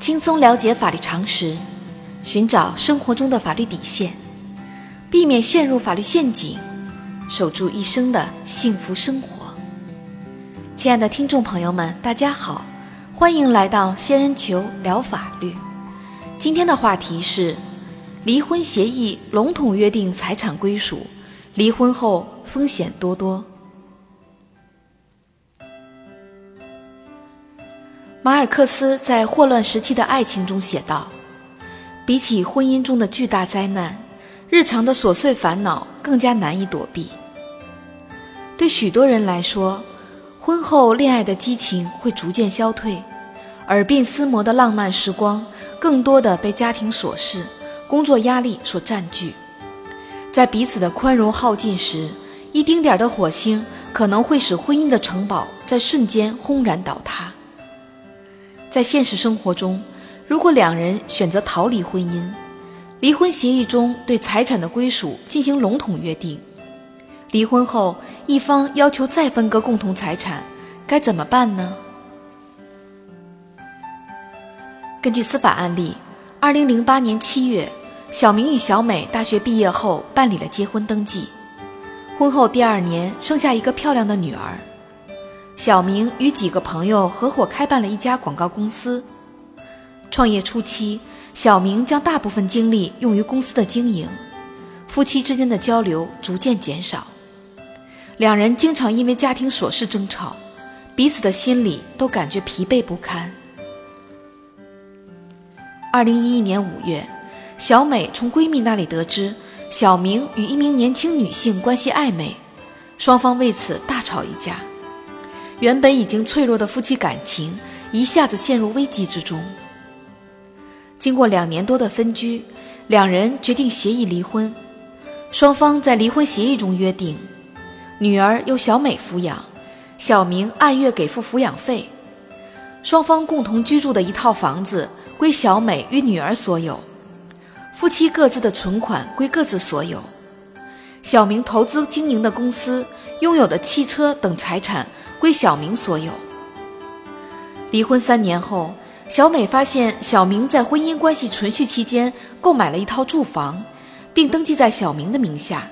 轻松了解法律常识，寻找生活中的法律底线，避免陷入法律陷阱，守住一生的幸福生活。亲爱的听众朋友们，大家好，欢迎来到仙人球聊法律。今天的话题是：离婚协议笼统约定财产归属，离婚后风险多多。马尔克斯在《霍乱时期的爱情》中写道：“比起婚姻中的巨大灾难，日常的琐碎烦恼更加难以躲避。对许多人来说，婚后恋爱的激情会逐渐消退，耳鬓厮磨的浪漫时光更多的被家庭琐事、工作压力所占据。在彼此的宽容耗尽时，一丁点的火星可能会使婚姻的城堡在瞬间轰然倒塌。”在现实生活中，如果两人选择逃离婚姻，离婚协议中对财产的归属进行笼统约定，离婚后一方要求再分割共同财产，该怎么办呢？根据司法案例，二零零八年七月，小明与小美大学毕业后办理了结婚登记，婚后第二年生下一个漂亮的女儿。小明与几个朋友合伙开办了一家广告公司。创业初期，小明将大部分精力用于公司的经营，夫妻之间的交流逐渐减少。两人经常因为家庭琐事争吵，彼此的心里都感觉疲惫不堪。二零一一年五月，小美从闺蜜那里得知小明与一名年轻女性关系暧昧，双方为此大吵一架。原本已经脆弱的夫妻感情一下子陷入危机之中。经过两年多的分居，两人决定协议离婚。双方在离婚协议中约定，女儿由小美抚养，小明按月给付抚养费。双方共同居住的一套房子归小美与女儿所有，夫妻各自的存款归各自所有。小明投资经营的公司拥有的汽车等财产。归小明所有。离婚三年后，小美发现小明在婚姻关系存续期间购买了一套住房，并登记在小明的名下。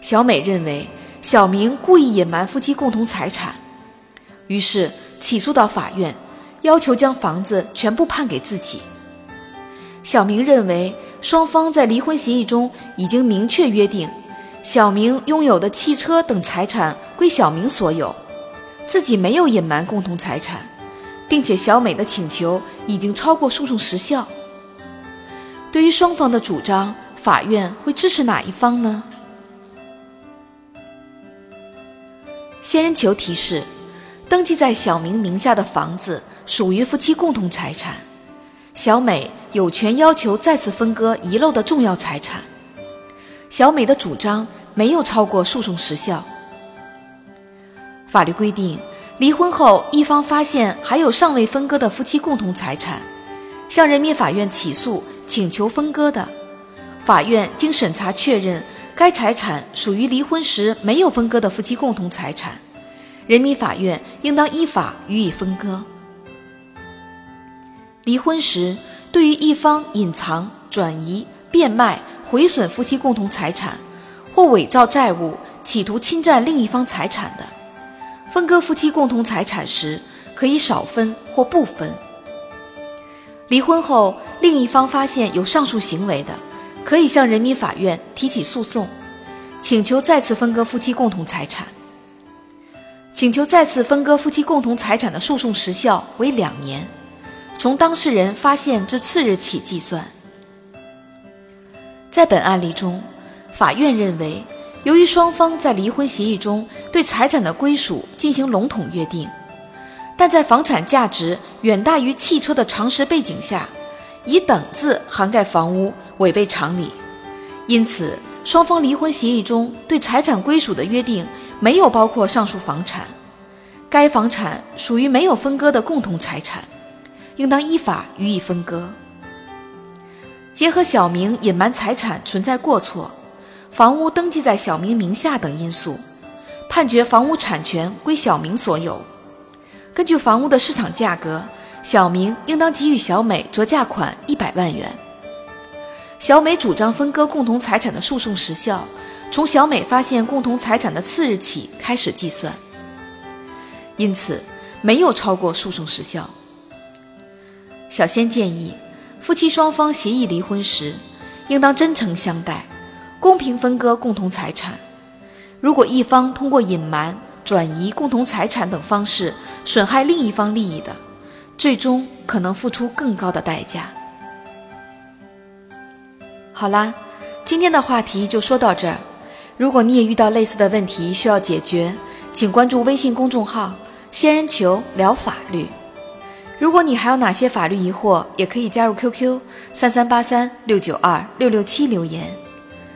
小美认为小明故意隐瞒夫妻共同财产，于是起诉到法院，要求将房子全部判给自己。小明认为双方在离婚协议中已经明确约定，小明拥有的汽车等财产归小明所有。自己没有隐瞒共同财产，并且小美的请求已经超过诉讼时效。对于双方的主张，法院会支持哪一方呢？仙人球提示：登记在小明名下的房子属于夫妻共同财产，小美有权要求再次分割遗漏的重要财产。小美的主张没有超过诉讼时效。法律规定，离婚后一方发现还有尚未分割的夫妻共同财产，向人民法院起诉请求分割的，法院经审查确认该财产属于离婚时没有分割的夫妻共同财产，人民法院应当依法予以分割。离婚时，对于一方隐藏、转移、变卖、毁损夫妻共同财产，或伪造债务，企图侵占另一方财产的，分割夫妻共同财产时，可以少分或不分。离婚后，另一方发现有上述行为的，可以向人民法院提起诉讼，请求再次分割夫妻共同财产。请求再次分割夫妻共同财产的诉讼时效为两年，从当事人发现之次日起计算。在本案例中，法院认为。由于双方在离婚协议中对财产的归属进行笼统约定，但在房产价值远大于汽车的常识背景下，以等字涵盖房屋违背常理，因此双方离婚协议中对财产归属的约定没有包括上述房产，该房产属于没有分割的共同财产，应当依法予以分割。结合小明隐瞒财产存在过错。房屋登记在小明名下等因素，判决房屋产权归小明所有。根据房屋的市场价格，小明应当给予小美折价款一百万元。小美主张分割共同财产的诉讼时效，从小美发现共同财产的次日起开始计算，因此没有超过诉讼时效。小仙建议，夫妻双方协议离婚时，应当真诚相待，公平分割共同财产。如果一方通过隐瞒、转移共同财产等方式损害另一方利益的，最终可能付出更高的代价。好啦，今天的话题就说到这儿。如果你也遇到类似的问题需要解决，请关注微信公众号“仙人球聊法律”。如果你还有哪些法律疑惑，也可以加入 QQ 三三八三六九二六六七留言，